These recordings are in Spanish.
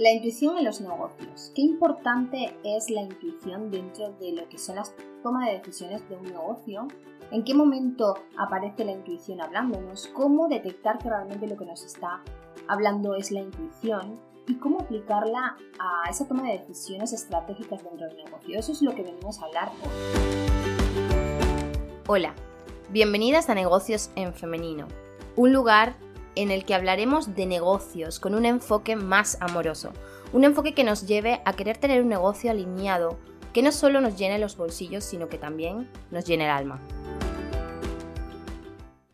La intuición en los negocios. ¿Qué importante es la intuición dentro de lo que son las tomas de decisiones de un negocio? ¿En qué momento aparece la intuición hablándonos? ¿Cómo detectar que realmente lo que nos está hablando es la intuición? ¿Y cómo aplicarla a esa toma de decisiones estratégicas dentro del negocio? Eso es lo que venimos a hablar hoy. Hola, bienvenidas a Negocios en Femenino, un lugar en el que hablaremos de negocios con un enfoque más amoroso, un enfoque que nos lleve a querer tener un negocio alineado que no solo nos llene los bolsillos, sino que también nos llene el alma.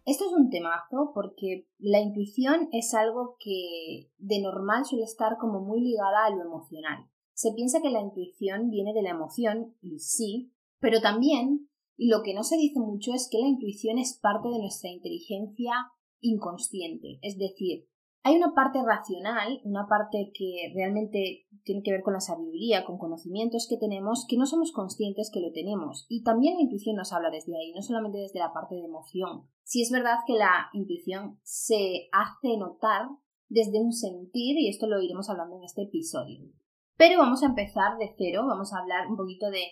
Esto es un temazo porque la intuición es algo que de normal suele estar como muy ligada a lo emocional. Se piensa que la intuición viene de la emoción, y sí, pero también, y lo que no se dice mucho es que la intuición es parte de nuestra inteligencia inconsciente. Es decir, hay una parte racional, una parte que realmente tiene que ver con la sabiduría, con conocimientos que tenemos, que no somos conscientes que lo tenemos. Y también la intuición nos habla desde ahí, no solamente desde la parte de emoción. Si es verdad que la intuición se hace notar desde un sentir, y esto lo iremos hablando en este episodio. Pero vamos a empezar de cero, vamos a hablar un poquito de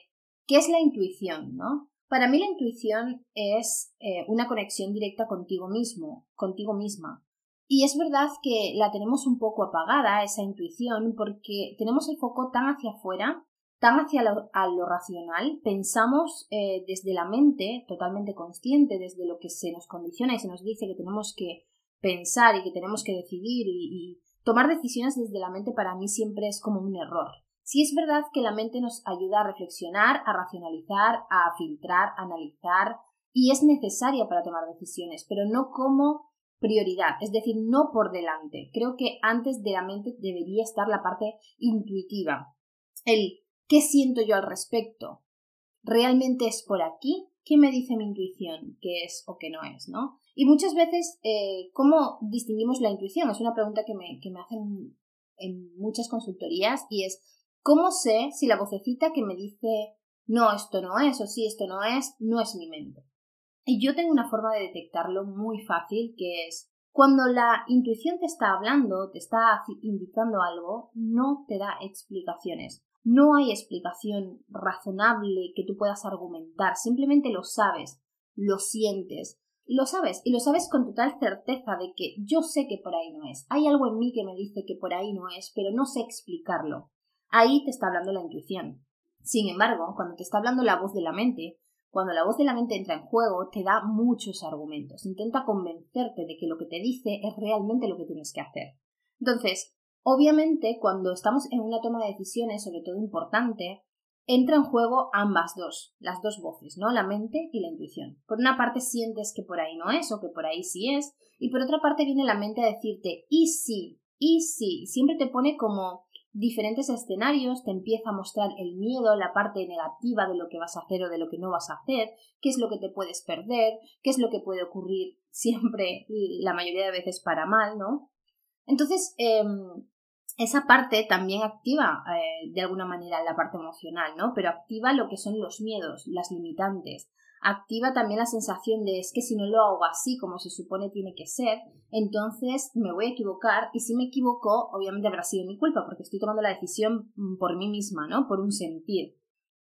qué es la intuición, ¿no? Para mí la intuición es eh, una conexión directa contigo mismo, contigo misma. Y es verdad que la tenemos un poco apagada, esa intuición, porque tenemos el foco tan hacia afuera, tan hacia lo, racional, pensamos eh, desde la mente, totalmente consciente, desde lo que se nos condiciona y se nos dice que tenemos que pensar y que tenemos que decidir y tomar decisiones desde la mente para mí siempre es como un error. Si es verdad que la mente nos ayuda a reflexionar, a racionalizar, a filtrar, a analizar y es necesaria para tomar decisiones, pero no como prioridad, es decir, no por delante. Creo que antes de la mente debería estar la parte intuitiva, el qué siento yo al respecto. ¿Realmente es por aquí? ¿Qué me dice mi intuición? ¿Qué es o qué no es? ¿no? Y muchas veces, eh, ¿cómo distinguimos la intuición? Es una pregunta que me, que me hacen en muchas consultorías y es ¿Cómo sé si la vocecita que me dice no, esto no es o sí, esto no es, no es mi mente? Y yo tengo una forma de detectarlo muy fácil que es cuando la intuición te está hablando, te está indicando algo, no te da explicaciones. No hay explicación razonable que tú puedas argumentar, simplemente lo sabes, lo sientes, lo sabes y lo sabes con total certeza de que yo sé que por ahí no es. Hay algo en mí que me dice que por ahí no es, pero no sé explicarlo. Ahí te está hablando la intuición. Sin embargo, cuando te está hablando la voz de la mente, cuando la voz de la mente entra en juego, te da muchos argumentos. Intenta convencerte de que lo que te dice es realmente lo que tienes que hacer. Entonces, obviamente, cuando estamos en una toma de decisiones, sobre todo importante, entra en juego ambas dos, las dos voces, ¿no? La mente y la intuición. Por una parte sientes que por ahí no es o que por ahí sí es, y por otra parte viene la mente a decirte, y sí, y sí, siempre te pone como diferentes escenarios, te empieza a mostrar el miedo, la parte negativa de lo que vas a hacer o de lo que no vas a hacer, qué es lo que te puedes perder, qué es lo que puede ocurrir siempre, la mayoría de veces para mal, ¿no? Entonces, em, esa parte también activa eh, de alguna manera la parte emocional, ¿no? Pero activa lo que son los miedos, las limitantes, activa también la sensación de es que si no lo hago así como se supone tiene que ser, entonces me voy a equivocar y si me equivoco, obviamente habrá sido mi culpa porque estoy tomando la decisión mm, por mí misma, ¿no? Por un sentir.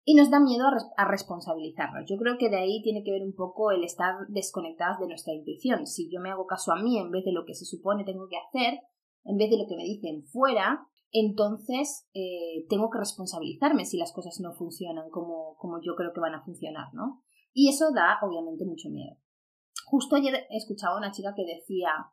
Y nos da miedo a, responsabilizarnos. Yo creo que de ahí tiene que ver un poco el estar desconectadas de nuestra intuición. Si yo me hago caso a mí en vez de lo que se supone tengo que hacer, en vez de lo que me dicen fuera, entonces eh, tengo que responsabilizarme si las cosas no funcionan como, como yo creo que van a funcionar, ¿no? Y eso da, obviamente, mucho miedo. Justo ayer escuchaba a una chica que decía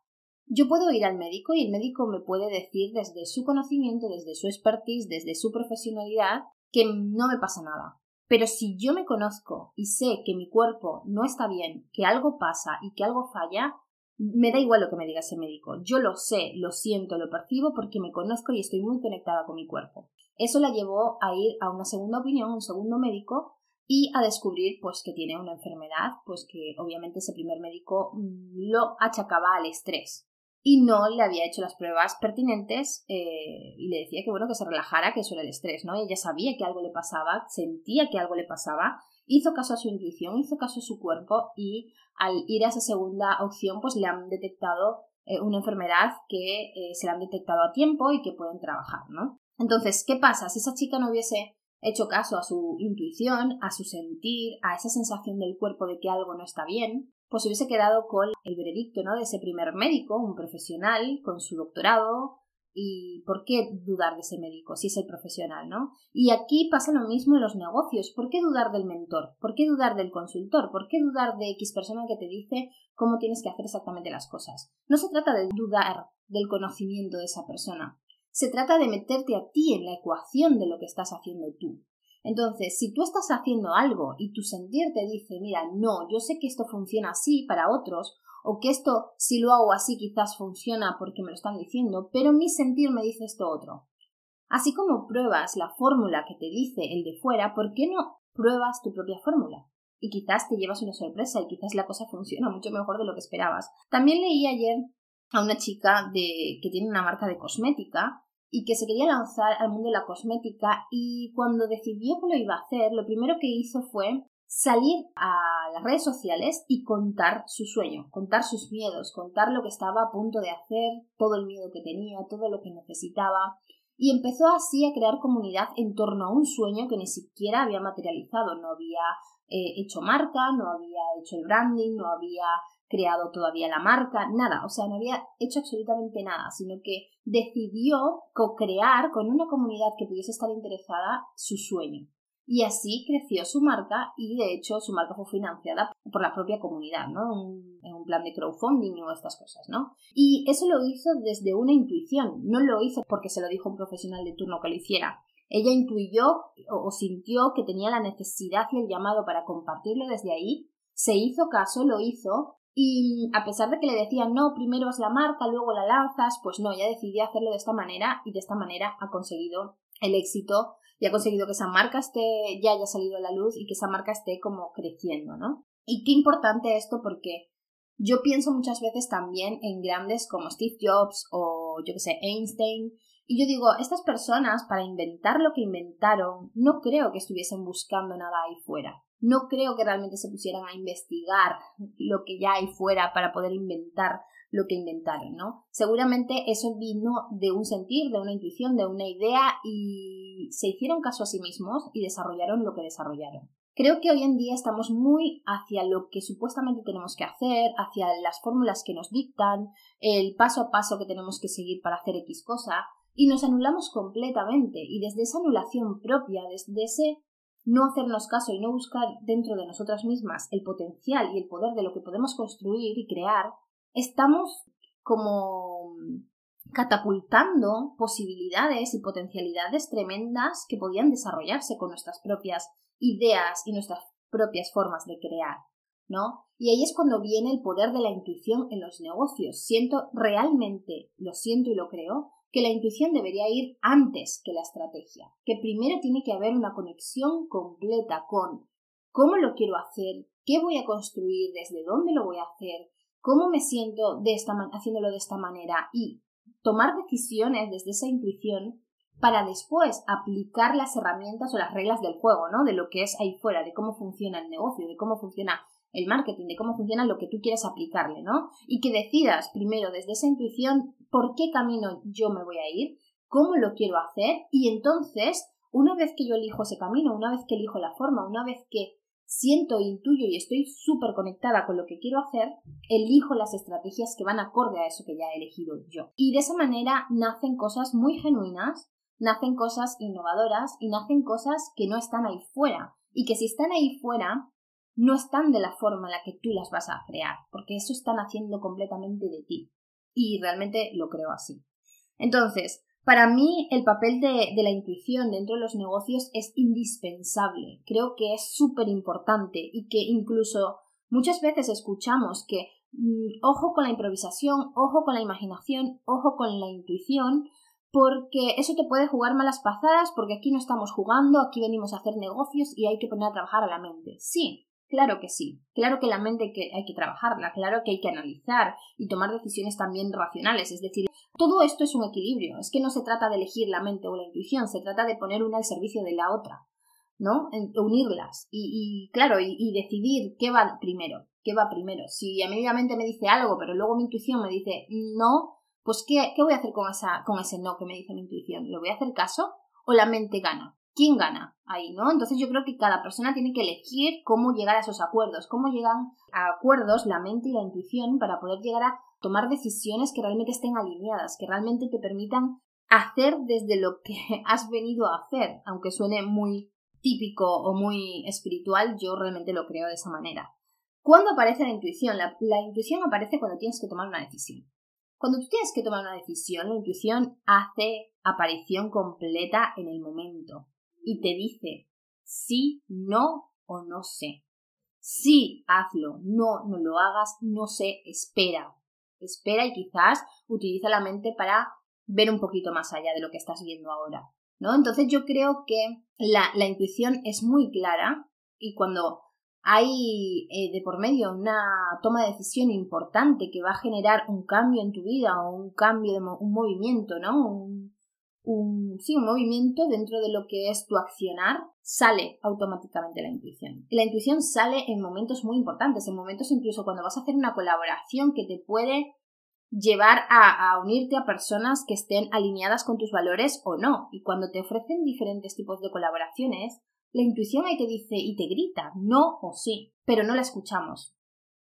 yo puedo ir al médico y el médico me puede decir desde su conocimiento, desde su expertise, desde su profesionalidad, que no me pasa nada. Pero si yo me conozco y sé que mi cuerpo no está bien, que algo pasa y que algo falla, me da igual lo que me diga ese médico. Yo lo sé, lo siento, lo percibo porque me conozco y estoy muy conectada con mi cuerpo. Eso la llevó a ir a una segunda opinión, un segundo médico, y a descubrir pues que tiene una enfermedad pues que obviamente ese primer médico mm, lo achacaba al estrés y no le había hecho las pruebas pertinentes eh, y le decía que bueno que se relajara que eso era el estrés no ella sabía que algo le pasaba sentía que algo le pasaba hizo caso a su intuición hizo caso a su cuerpo y al ir a esa segunda opción pues le han detectado eh, una enfermedad que eh, se la han detectado a tiempo y que pueden trabajar, ¿no? Entonces, ¿qué pasa? Si esa chica no hubiese hecho caso a su intuición, a su sentir, a esa sensación del cuerpo de que algo no está bien, pues hubiese quedado con el veredicto ¿no? de ese primer médico, un profesional con su doctorado, y por qué dudar de ese médico si es el profesional, ¿no? Y aquí pasa lo mismo en los negocios. ¿Por qué dudar del mentor? ¿Por qué dudar del consultor? ¿Por qué dudar de X persona que te dice cómo tienes que hacer exactamente las cosas? No se trata de dudar del conocimiento de esa persona. Se trata de meterte a ti en la ecuación de lo que estás haciendo tú. Entonces, si tú estás haciendo algo y tu sentir te dice, mira, no, yo sé que esto funciona así para otros, o que esto, si lo hago así, quizás funciona porque me lo están diciendo, pero mi sentir me dice esto otro. Así como pruebas la fórmula que te dice el de fuera, ¿por qué no pruebas tu propia fórmula? Y quizás te llevas una sorpresa y quizás la cosa funciona mucho mejor de lo que esperabas. También leí ayer a una chica de, que tiene una marca de cosmética y que se quería lanzar al mundo de la cosmética y cuando decidió que lo iba a hacer, lo primero que hizo fue salir a las redes sociales y contar su sueño, contar sus miedos, contar lo que estaba a punto de hacer, todo el miedo que tenía, todo lo que necesitaba, y empezó así a crear comunidad en torno a un sueño que ni siquiera había materializado, no había eh, hecho marca, no había hecho el branding, no había creado todavía la marca, nada, o sea, no había hecho absolutamente nada, sino que decidió co-crear con una comunidad que pudiese estar interesada su sueño. Y así creció su marca y de hecho su marca fue financiada por la propia comunidad, ¿no? en un plan de crowdfunding o estas cosas, ¿no? Y eso lo hizo desde una intuición, no lo hizo porque se lo dijo un profesional de turno que lo hiciera. Ella intuyó o sintió que tenía la necesidad y el llamado para compartirlo desde ahí, se hizo caso, lo hizo y a pesar de que le decían no, primero es la marca, luego la lanzas, pues no, ella decidió hacerlo de esta manera y de esta manera ha conseguido el éxito y ha conseguido que esa marca esté, ya haya salido a la luz y que esa marca esté como creciendo, ¿no? Y qué importante esto porque yo pienso muchas veces también en grandes como Steve Jobs o yo que sé, Einstein, y yo digo, estas personas para inventar lo que inventaron, no creo que estuviesen buscando nada ahí fuera. No creo que realmente se pusieran a investigar lo que ya hay fuera para poder inventar lo que inventaron, ¿no? Seguramente eso vino de un sentir, de una intuición, de una idea y se hicieron caso a sí mismos y desarrollaron lo que desarrollaron. Creo que hoy en día estamos muy hacia lo que supuestamente tenemos que hacer, hacia las fórmulas que nos dictan, el paso a paso que tenemos que seguir para hacer X cosa, y nos anulamos completamente. Y desde esa anulación propia, desde ese no hacernos caso y no buscar dentro de nosotras mismas el potencial y el poder de lo que podemos construir y crear, estamos como catapultando posibilidades y potencialidades tremendas que podían desarrollarse con nuestras propias ideas y nuestras propias formas de crear, ¿no? Y ahí es cuando viene el poder de la intuición en los negocios. Siento realmente, lo siento y lo creo, que la intuición debería ir antes que la estrategia, que primero tiene que haber una conexión completa con cómo lo quiero hacer, qué voy a construir, desde dónde lo voy a hacer, cómo me siento de esta haciéndolo de esta manera y tomar decisiones desde esa intuición para después aplicar las herramientas o las reglas del juego, ¿no? De lo que es ahí fuera, de cómo funciona el negocio, de cómo funciona el marketing, de cómo funciona lo que tú quieres aplicarle, ¿no? Y que decidas primero desde esa intuición por qué camino yo me voy a ir, cómo lo quiero hacer y entonces, una vez que yo elijo ese camino, una vez que elijo la forma, una vez que siento, intuyo y estoy súper conectada con lo que quiero hacer, elijo las estrategias que van acorde a eso que ya he elegido yo. Y de esa manera nacen cosas muy genuinas, nacen cosas innovadoras y nacen cosas que no están ahí fuera. Y que si están ahí fuera, no están de la forma en la que tú las vas a crear, porque eso están haciendo completamente de ti. Y realmente lo creo así. Entonces, para mí, el papel de, la intuición dentro de los negocios es indispensable. Creo que es súper importante y que incluso muchas veces escuchamos que mm, ojo con la improvisación, ojo con la imaginación, ojo con la intuición, porque eso te puede jugar malas pasadas, porque aquí no estamos jugando, aquí venimos a hacer negocios y hay que poner a trabajar a la mente. Sí, Claro que sí, claro que la mente que, hay que trabajarla, claro que hay que analizar y tomar decisiones también racionales, es decir, todo esto es un equilibrio, es que no se trata de elegir la mente o la intuición, se trata de poner una al servicio de la otra. ¿no? unirlas y, claro, y, decidir qué va primero, qué va primero. Si inmediatamente me dice algo, pero luego mi intuición me dice no, pues ¿qué, qué voy a hacer con, esa, con ese no que me dice mi intuición? ¿Le voy a hacer caso o la mente gana? ¿Quién gana ahí, no? Entonces yo creo que cada persona tiene que elegir cómo llegar a esos acuerdos, cómo llegan a acuerdos la mente y la intuición para poder llegar a tomar decisiones que realmente estén alineadas, que realmente te permitan hacer desde lo que has venido a hacer, aunque suene muy típico o muy espiritual, yo realmente lo creo de esa manera. ¿Cuándo aparece la intuición? La, intuición aparece cuando tienes que tomar una decisión. Cuando tú tienes que tomar una decisión, la intuición hace aparición completa en el momento y te dice sí, no o no sé. Sí, hazlo, no, no lo hagas, no sé, espera. Espera y quizás utiliza la mente para ver un poquito más allá de lo que estás viendo ahora. ¿no? Entonces yo creo que la, la intuición es muy clara y cuando hay eh, de por medio una toma de decisión importante que va a generar un cambio en tu vida o un cambio de un movimiento, ¿no? Un, un, sí, un movimiento dentro de lo que es tu accionar, sale automáticamente la intuición. Y la intuición sale en momentos muy importantes, en momentos incluso cuando vas a hacer una colaboración que te puede llevar a, unirte a personas que estén alineadas con tus valores o no. Y cuando te ofrecen diferentes tipos de colaboraciones, la intuición ahí te dice y te grita no o sí, pero no la escuchamos.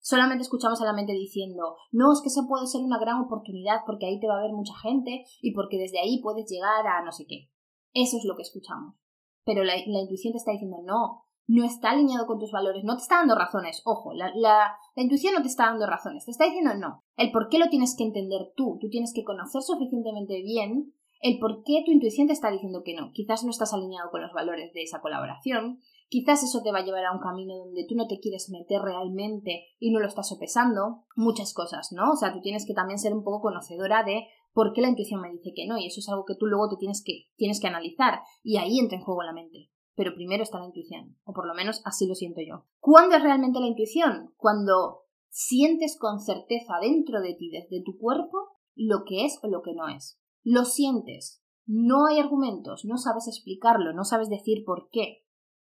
Solamente escuchamos a la mente diciendo, no, es que eso puede ser una gran oportunidad porque ahí te va a ver mucha gente y porque desde ahí puedes llegar a no sé qué. Eso es lo que escuchamos. Pero la, la intuición te está diciendo, no, no está alineado con tus valores, no te está dando razones. Ojo, la, la, la, intuición no te está dando razones, te está diciendo no. El por qué lo tienes que entender tú, tú tienes que conocer suficientemente bien el por qué tu intuición te está diciendo que no. Quizás no estás alineado con los valores de esa colaboración, quizás eso te va a llevar a un camino donde tú no te quieres meter realmente y no lo estás sopesando, muchas cosas, ¿no? O sea, tú tienes que también ser un poco conocedora de por qué la intuición me dice que no, y eso es algo que tú luego te tienes que, tienes que analizar, y ahí entra en juego la mente pero primero está la intuición, o por lo menos así lo siento yo. ¿Cuándo es realmente la intuición? Cuando sientes con certeza dentro de ti, desde tu cuerpo, lo que es o lo que no es. Lo sientes. No hay argumentos, no sabes explicarlo, no sabes decir por qué,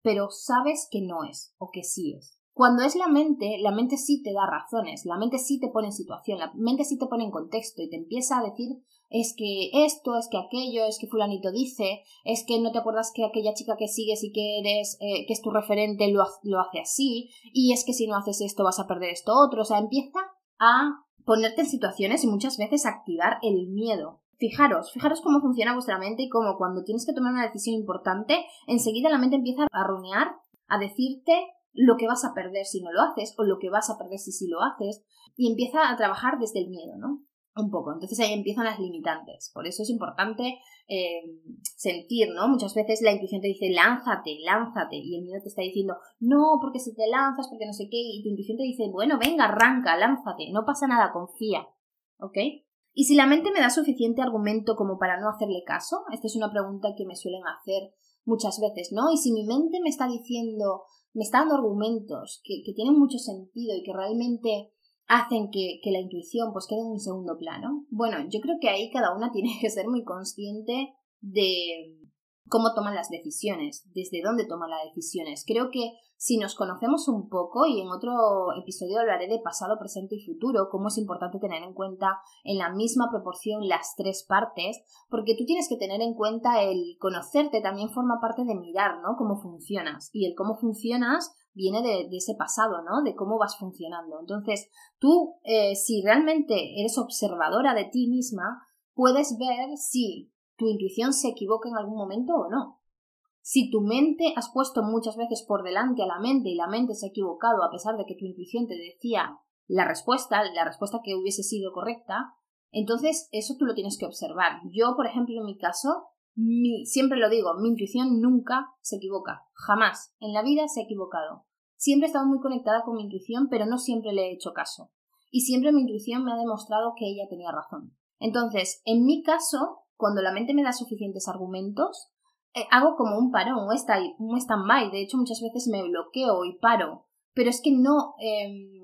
pero sabes que no es o que sí es. Cuando es la mente, la mente sí te da razones, la mente sí te pone en situación, la mente sí te pone en contexto y te empieza a decir es que esto, es que aquello, es que fulanito dice, es que no te acuerdas que aquella chica que sigues y que eres, eh, que es tu referente lo, lo hace así, y es que si no haces esto vas a perder esto otro, o sea, empieza a ponerte en situaciones y muchas veces activar el miedo. Fijaros, fijaros cómo funciona vuestra mente y cómo cuando tienes que tomar una decisión importante, enseguida la mente empieza a runear, a decirte lo que vas a perder si no lo haces o lo que vas a perder si sí lo haces y empieza a trabajar desde el miedo, ¿no? Un poco. Entonces ahí empiezan las limitantes. Por eso es importante eh, sentir, ¿no? Muchas veces la intuición te dice lánzate, lánzate y el miedo te está diciendo no, porque si te lanzas, porque no sé qué y tu intuición te dice bueno, venga, arranca, lánzate, no pasa nada, confía. ¿Ok? Y si la mente me da suficiente argumento como para no hacerle caso, esta es una pregunta que me suelen hacer muchas veces, ¿no? Y si mi mente me está diciendo me está dando argumentos que, tienen mucho sentido y que realmente hacen que, que, la intuición pues quede en un segundo plano. Bueno, yo creo que ahí cada una tiene que ser muy consciente de cómo toman las decisiones, desde dónde toman las decisiones. Creo que si nos conocemos un poco, y en otro episodio hablaré de pasado, presente y futuro, cómo es importante tener en cuenta en la misma proporción las tres partes, porque tú tienes que tener en cuenta el conocerte también forma parte de mirar, ¿no? Cómo funcionas. Y el cómo funcionas viene de, ese pasado, ¿no? De cómo vas funcionando. Entonces, tú, eh, si realmente eres observadora de ti misma, puedes ver si tu intuición se equivoca en algún momento o no. Si tu mente has puesto muchas veces por delante a la mente y la mente se ha equivocado a pesar de que tu intuición te decía la respuesta, la respuesta que hubiese sido correcta, entonces eso tú lo tienes que observar. Yo, por ejemplo, en mi caso, siempre lo digo, mi intuición nunca se equivoca, jamás. En la vida se ha equivocado. Siempre he estado muy conectada con mi intuición, pero no siempre le he hecho caso. Y siempre mi intuición me ha demostrado que ella tenía razón. Entonces, en mi caso, cuando la mente me da suficientes argumentos, eh, hago como un parón, un stand-by. De hecho, muchas veces me bloqueo y paro. Pero es que no, em,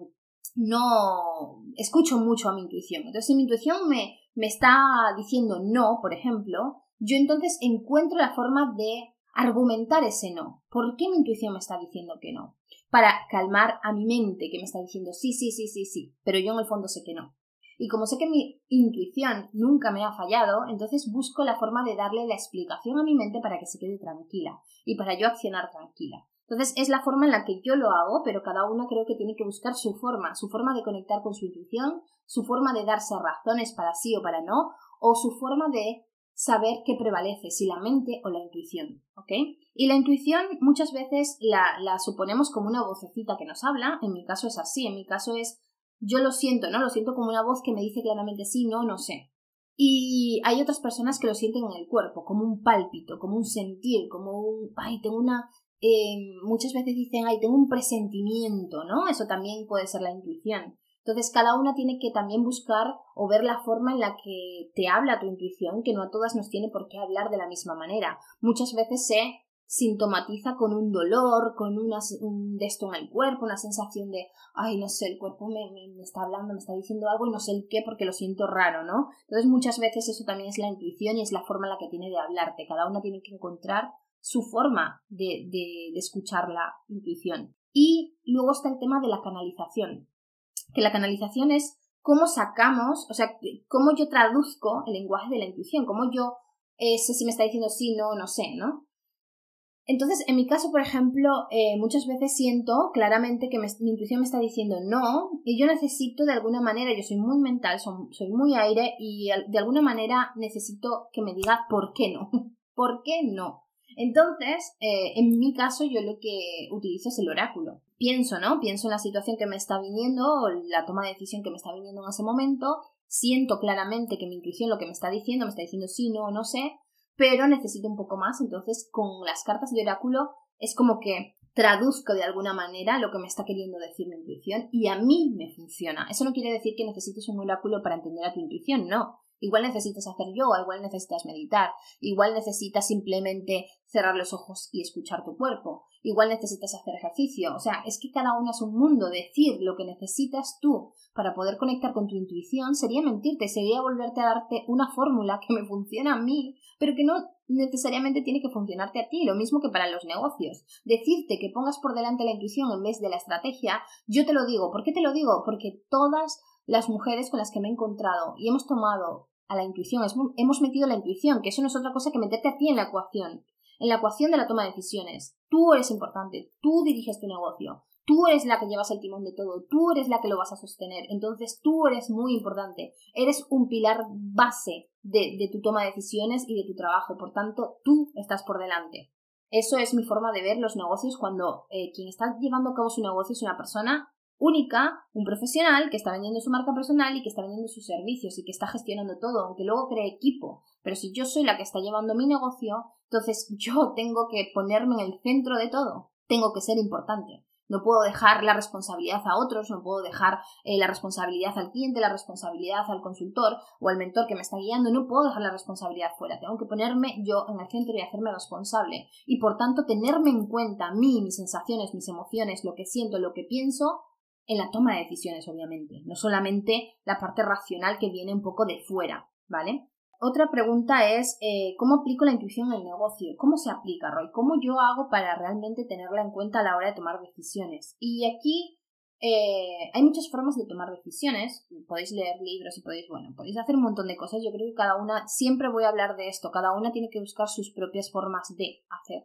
no escucho mucho a mi intuición. Entonces, si mi intuición me, me está diciendo no, por ejemplo, yo entonces encuentro la forma de argumentar ese no. ¿Por qué mi intuición me está diciendo que no? Para calmar a mi mente que me está diciendo sí, sí, sí, sí, sí, pero yo en el fondo sé que no. Y como sé que mi intuición nunca me ha fallado, entonces busco la forma de darle la explicación a mi mente para que se quede tranquila y para yo accionar tranquila. Entonces es la forma en la que yo lo hago, pero cada uno creo que tiene que buscar su forma, su forma de conectar con su intuición, su forma de darse razones para sí o para no, o su forma de saber qué prevalece, si la mente o la intuición, ¿ok? Y la intuición muchas veces la, la suponemos como una vocecita que nos habla, en mi caso es así, en mi caso es yo lo siento, ¿no? Lo siento como una voz que me dice claramente sí, no, no sé. Y hay otras personas que lo sienten en el cuerpo, como un pálpito, como un sentir, como un, ay, tengo una, eh, muchas veces dicen, ay, tengo un presentimiento, ¿no? Eso también puede ser la intuición. Entonces, cada una tiene que también buscar o ver la forma en la que te habla tu intuición, que no a todas nos tiene por qué hablar de la misma manera. Muchas veces se sintomatiza con un dolor, con una, un de esto en el cuerpo, una sensación de, ay, no sé, el cuerpo me, me, está hablando, me está diciendo algo y no sé el qué porque lo siento raro, ¿no? Entonces muchas veces eso también es la intuición y es la forma en la que tiene de hablarte. Cada una tiene que encontrar su forma de, de, de escuchar la intuición. Y luego está el tema de la canalización que la canalización es cómo sacamos, o sea, cómo yo traduzco el lenguaje de la intuición, cómo yo eh, sé si me está diciendo sí, no, no sé, ¿no? Entonces, en mi caso, por ejemplo, eh, muchas veces siento claramente que mi intuición me está diciendo no y yo necesito de alguna manera, yo soy muy mental, soy muy aire y de alguna manera necesito que me diga por qué no, por qué no. Entonces, eh, en mi caso, yo lo que utilizo es el oráculo. Pienso, ¿no? Pienso en la situación que me está viniendo o la toma de decisión que me está viniendo en ese momento. Siento claramente que mi intuición lo que me está diciendo, me está diciendo sí, no, no sé, pero necesito un poco más. Entonces, con las cartas de oráculo es como que traduzco de alguna manera lo que me está queriendo decir mi intuición y a mí me funciona. Eso no quiere decir que necesites un oráculo para entender a tu intuición, no. Igual necesitas hacer yoga, igual necesitas meditar, igual necesitas simplemente cerrar los ojos y escuchar tu cuerpo, igual necesitas hacer ejercicio. O sea, es que cada uno es un mundo. Decir lo que necesitas tú para poder conectar con tu intuición sería mentirte, sería volverte a darte una fórmula que me funciona a mí, pero que no necesariamente tiene que funcionarte a ti, lo mismo que para los negocios. Decirte que pongas por delante la intuición en vez de la estrategia, yo te lo digo. ¿Por qué te lo digo? Porque todas las mujeres con las que me he encontrado y hemos tomado a la intuición, hemos metido la intuición, que eso no es otra cosa que meterte a ti en la ecuación, en la ecuación de la toma de decisiones. Tú eres importante, tú diriges tu negocio, tú eres la que llevas el timón de todo, tú eres la que lo vas a sostener, entonces tú eres muy importante, eres un pilar base de, tu toma de decisiones y de tu trabajo, por tanto, tú estás por delante. Eso es mi forma de ver los negocios cuando eh, quien está llevando a cabo su negocio es una persona única, un profesional que está vendiendo su marca personal y que está vendiendo sus servicios y que está gestionando todo, aunque luego cree equipo. Pero si yo soy la que está llevando mi negocio, entonces yo tengo que ponerme en el centro de todo. Tengo que ser importante. No puedo dejar la responsabilidad a otros, no puedo dejar eh, la responsabilidad al cliente, la responsabilidad al consultor o al mentor que me está guiando, no puedo dejar la responsabilidad fuera, tengo que ponerme yo en el centro y hacerme responsable y por tanto tenerme en cuenta a mí, mis sensaciones, mis emociones, lo que siento, lo que pienso en la toma de decisiones, obviamente, no solamente la parte racional que viene un poco de fuera, ¿vale? Otra pregunta es, eh, ¿cómo aplico la intuición en el negocio? ¿Cómo se aplica, Roy? ¿Cómo yo hago para realmente tenerla en cuenta a la hora de tomar decisiones? Y aquí eh, hay muchas formas de tomar decisiones. Podéis leer libros y podéis, bueno, podéis hacer un montón de cosas. Yo creo que cada una, siempre voy a hablar de esto, cada una tiene que buscar sus propias formas de hacer.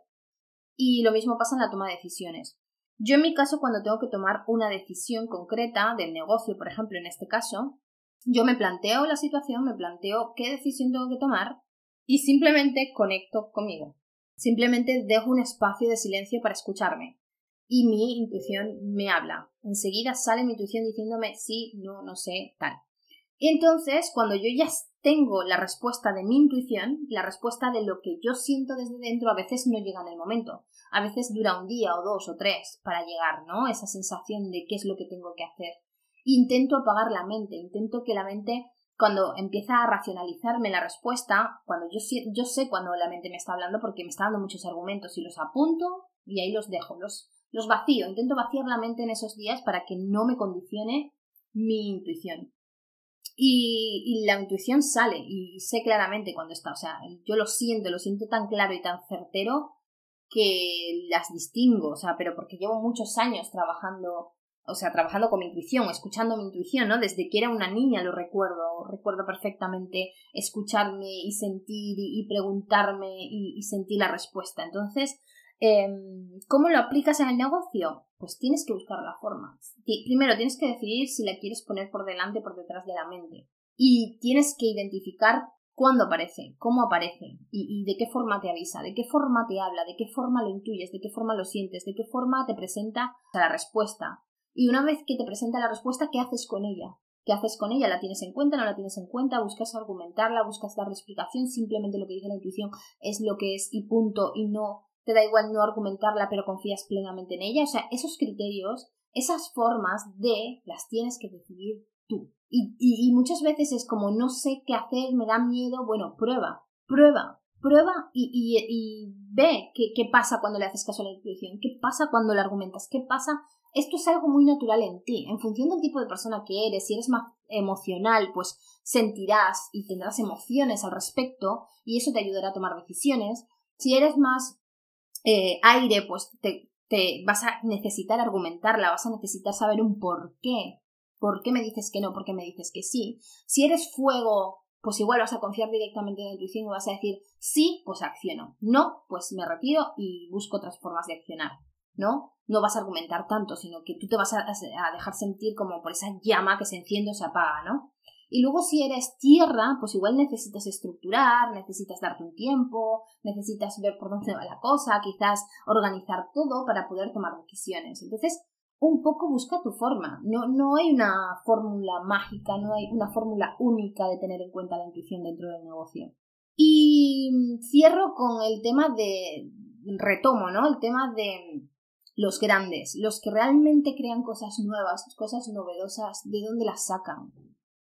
Y lo mismo pasa en la toma de decisiones. Yo en mi caso, cuando tengo que tomar una decisión concreta del negocio, por ejemplo, en este caso, yo me planteo la situación, me planteo qué decisión tengo que tomar y simplemente conecto conmigo. Simplemente dejo un espacio de silencio para escucharme. Y mi intuición me habla. Enseguida sale mi intuición diciéndome sí, no, no sé, tal. Y entonces, cuando yo ya tengo la respuesta de mi intuición, la respuesta de lo que yo siento desde dentro, a veces no llega en el momento. A veces dura un día o dos o tres para llegar, ¿no? Esa sensación de qué es lo que tengo que hacer. Intento apagar la mente, intento que la mente, cuando empieza a racionalizarme la respuesta, cuando yo, yo sé cuando la mente me está hablando porque me está dando muchos argumentos y los apunto y ahí los dejo, los, los vacío, intento vaciar la mente en esos días para que no me condicione mi intuición. Y, la intuición sale y sé claramente cuando está, o sea, yo lo siento, lo siento tan claro y tan certero que las distingo, o sea, pero porque llevo muchos años trabajando, o sea, trabajando con mi intuición, escuchando mi intuición, ¿no? Desde que era una niña lo recuerdo, recuerdo perfectamente escucharme y sentir y, preguntarme y, sentir la respuesta. Entonces, em, ¿cómo lo aplicas en el negocio? Pues tienes que buscar la forma. Primero tienes que decidir si la quieres poner por delante o por detrás de la mente. Y tienes que identificar cuándo aparece, cómo aparece y, de qué forma te avisa, de qué forma te habla, de qué forma lo intuyes, de qué forma lo sientes, de qué forma te presenta la respuesta. Y una vez que te presenta la respuesta, ¿qué haces con ella? ¿Qué haces con ella? ¿La tienes en cuenta? ¿No la tienes en cuenta? ¿Buscas argumentarla? ¿Buscas darle explicación? Simplemente lo que dice la intuición es lo que es y punto y no te da igual no argumentarla pero confías plenamente en ella. O sea, esos criterios, esas formas de las tienes que decidir tú. Y, y, muchas veces es como no sé qué hacer, me da miedo, bueno, prueba, prueba, prueba y, y ve qué, qué, pasa cuando le haces caso a la intuición, qué pasa cuando le argumentas, qué pasa. Esto es algo muy natural en ti, en función del tipo de persona que eres, si eres más emocional, pues sentirás y tendrás emociones al respecto y eso te ayudará a tomar decisiones. Si eres más eh, aire, pues te, vas a necesitar argumentarla, vas a necesitar saber un por qué ¿Por qué me dices que no? ¿Por qué me dices que sí? Si eres fuego, pues igual vas a confiar directamente en la intuición y vas a decir sí, pues acciono. No, pues me retiro y busco otras formas de accionar. ¿No? No vas a argumentar tanto, sino que tú te vas a, dejar sentir como por esa llama que se enciende o se apaga, ¿no? Y luego si eres tierra, pues igual necesitas estructurar, necesitas darte un tiempo, necesitas ver por dónde va la cosa, quizás organizar todo para poder tomar decisiones. Entonces, un poco busca tu forma. No, no hay una fórmula mágica, no hay una fórmula única de tener en cuenta la intuición dentro del negocio. Y cierro con el tema de, retomo, ¿no? El tema de los grandes, los que realmente crean cosas nuevas, cosas novedosas, ¿de dónde las sacan?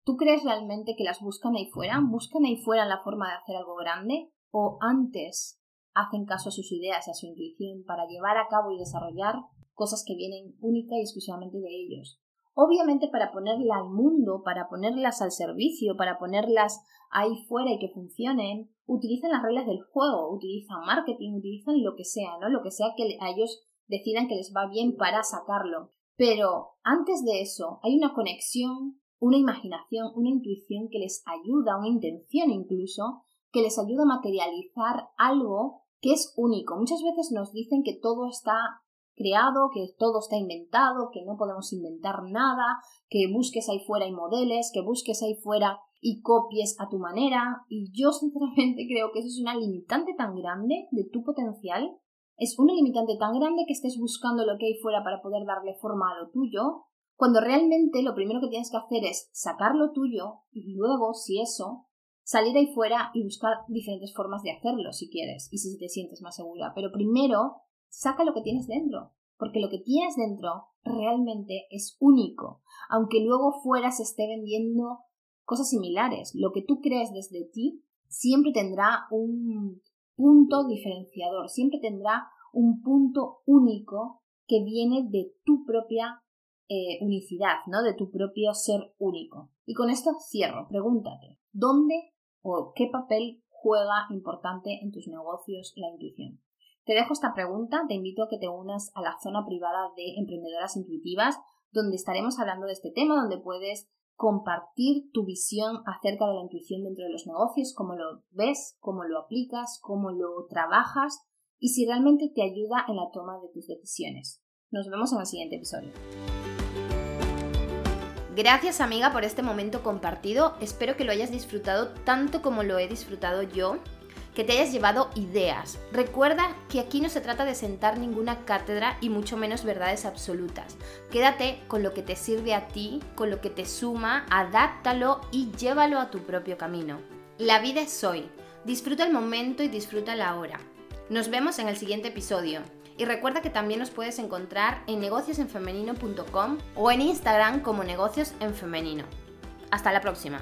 ¿Tú crees realmente que las buscan ahí fuera? ¿Buscan ahí fuera la forma de hacer algo grande? ¿O antes hacen caso a sus ideas a su intuición para llevar a cabo y desarrollar cosas que vienen única y exclusivamente de ellos. Obviamente para ponerla al mundo, para ponerlas al servicio, para ponerlas ahí fuera y que funcionen, utilizan las reglas del juego, utilizan marketing, utilizan lo que sea, ¿no? Lo que sea que a ellos decidan que les va bien para sacarlo. Pero antes de eso hay una conexión, una imaginación, una intuición que les ayuda, una intención incluso, que les ayuda a materializar algo que es único. Muchas veces nos dicen que todo está creado, que todo está inventado, que no podemos inventar nada, que busques ahí fuera y modeles, que busques ahí fuera y copies a tu manera. Y yo sinceramente creo que eso es una limitante tan grande de tu potencial. Es una limitante tan grande que estés buscando lo que hay fuera para poder darle forma a lo tuyo, cuando realmente lo primero que tienes que hacer es sacar lo tuyo y luego, si eso, salir ahí fuera y buscar diferentes formas de hacerlo si quieres y si te sientes más segura. Pero primero saca lo que tienes dentro, porque lo que tienes dentro realmente es único, aunque luego fuera se esté vendiendo cosas similares. Lo que tú crees desde ti siempre tendrá un punto diferenciador, siempre tendrá un punto único que viene de tu propia eh, unicidad, ¿no? De tu propio ser único. Y con esto cierro. Pregúntate, ¿dónde o qué papel juega importante en tus negocios la intuición? Te dejo esta pregunta, te invito a que te unas a la zona privada de emprendedoras intuitivas, donde estaremos hablando de este tema, donde puedes compartir tu visión acerca de la intuición dentro de los negocios, cómo lo ves, cómo lo aplicas, cómo lo trabajas y si realmente te ayuda en la toma de tus decisiones. Nos vemos en el siguiente episodio. Gracias amiga por este momento compartido, espero que lo hayas disfrutado tanto como lo he disfrutado yo que te hayas llevado ideas. Recuerda que aquí no se trata de sentar ninguna cátedra y mucho menos verdades absolutas. Quédate con lo que te sirve a ti, con lo que te suma, adáptalo y llévalo a tu propio camino. La vida es hoy. Disfruta el momento y disfruta la hora. Nos vemos en el siguiente episodio. Y recuerda que también nos puedes encontrar en negociosenfemenino.com o en Instagram como negocios en femenino. Hasta la próxima.